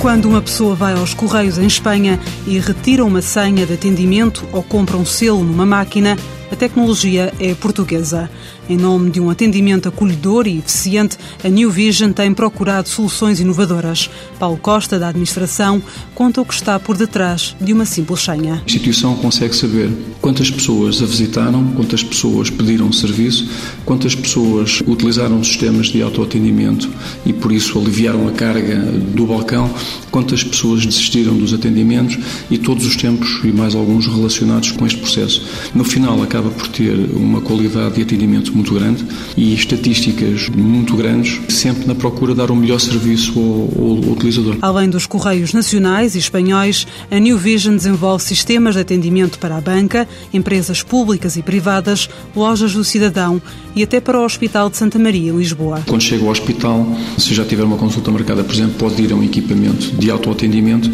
Quando uma pessoa vai aos Correios em Espanha e retira uma senha de atendimento ou compra um selo numa máquina, a tecnologia é portuguesa. Em nome de um atendimento acolhedor e eficiente, a New Vision tem procurado soluções inovadoras. Paulo Costa, da administração, conta o que está por detrás de uma simples senha. A instituição consegue saber quantas pessoas a visitaram, quantas pessoas pediram serviço, quantas pessoas utilizaram sistemas de autoatendimento e por isso aliviaram a carga do balcão, quantas pessoas desistiram dos atendimentos e todos os tempos e mais alguns relacionados com este processo. No final, acaba por ter uma qualidade de atendimento muito grande e estatísticas muito grandes, sempre na procura de dar o melhor serviço ao, ao utilizador. Além dos correios nacionais e espanhóis, a New Vision desenvolve sistemas de atendimento para a banca, empresas públicas e privadas, lojas do cidadão e até para o Hospital de Santa Maria, Lisboa. Quando chega ao hospital, se já tiver uma consulta marcada, por exemplo, pode ir a um equipamento de autoatendimento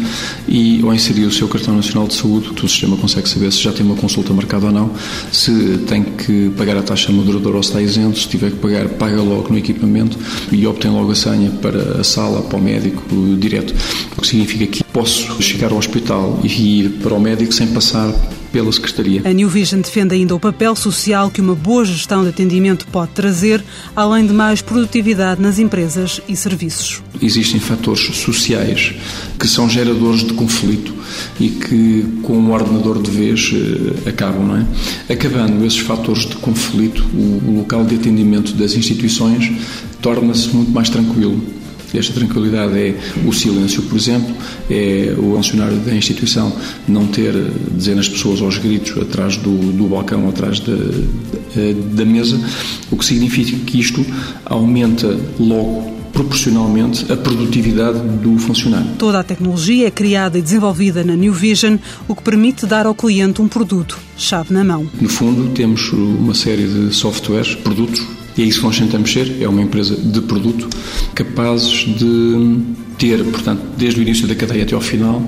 e ou inserir o seu cartão nacional de saúde, o sistema consegue saber se já tem uma consulta marcada ou não, se tem que pagar a taxa moderadora se está isento, se tiver que pagar, paga logo no equipamento e obtém logo a senha para a sala, para o médico, direto. O que significa que posso chegar ao hospital e ir para o médico sem passar pela Secretaria. A New Vision defende ainda o papel social que uma boa gestão de atendimento pode trazer, além de mais produtividade nas empresas e serviços. Existem fatores sociais que são geradores de conflito e que, com o ordenador de vez, eh, acabam, não é? Acabando esses fatores de conflito, o local de atendimento das instituições torna-se muito mais tranquilo esta tranquilidade é o silêncio, por exemplo, é o funcionário da instituição não ter dezenas de pessoas aos gritos atrás do, do balcão, atrás da, da mesa, o que significa que isto aumenta logo proporcionalmente a produtividade do funcionário. Toda a tecnologia é criada e desenvolvida na New Vision, o que permite dar ao cliente um produto, chave na mão. No fundo, temos uma série de softwares, produtos e é isso que nós tentamos ser, é uma empresa de produto, capazes de ter, portanto, desde o início da cadeia até ao final,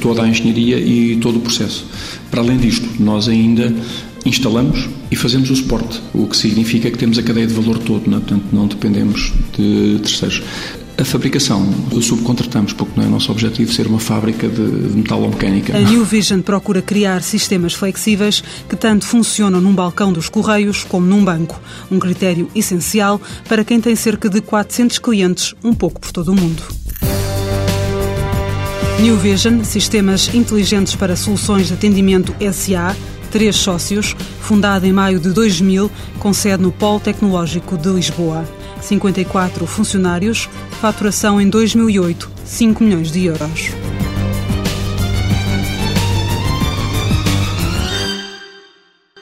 toda a engenharia e todo o processo. Para além disto, nós ainda instalamos e fazemos o suporte, o que significa que temos a cadeia de valor todo, não é? portanto não dependemos de terceiros. A fabricação subcontratamos, porque não é nosso objetivo ser uma fábrica de, de metalomecânica. A New Vision procura criar sistemas flexíveis que tanto funcionam num balcão dos Correios como num banco. Um critério essencial para quem tem cerca de 400 clientes, um pouco por todo o mundo. New Vision, sistemas inteligentes para soluções de atendimento SA, três sócios, fundada em maio de 2000, com sede no Polo Tecnológico de Lisboa. 54 funcionários, faturação em 2008, 5 milhões de euros.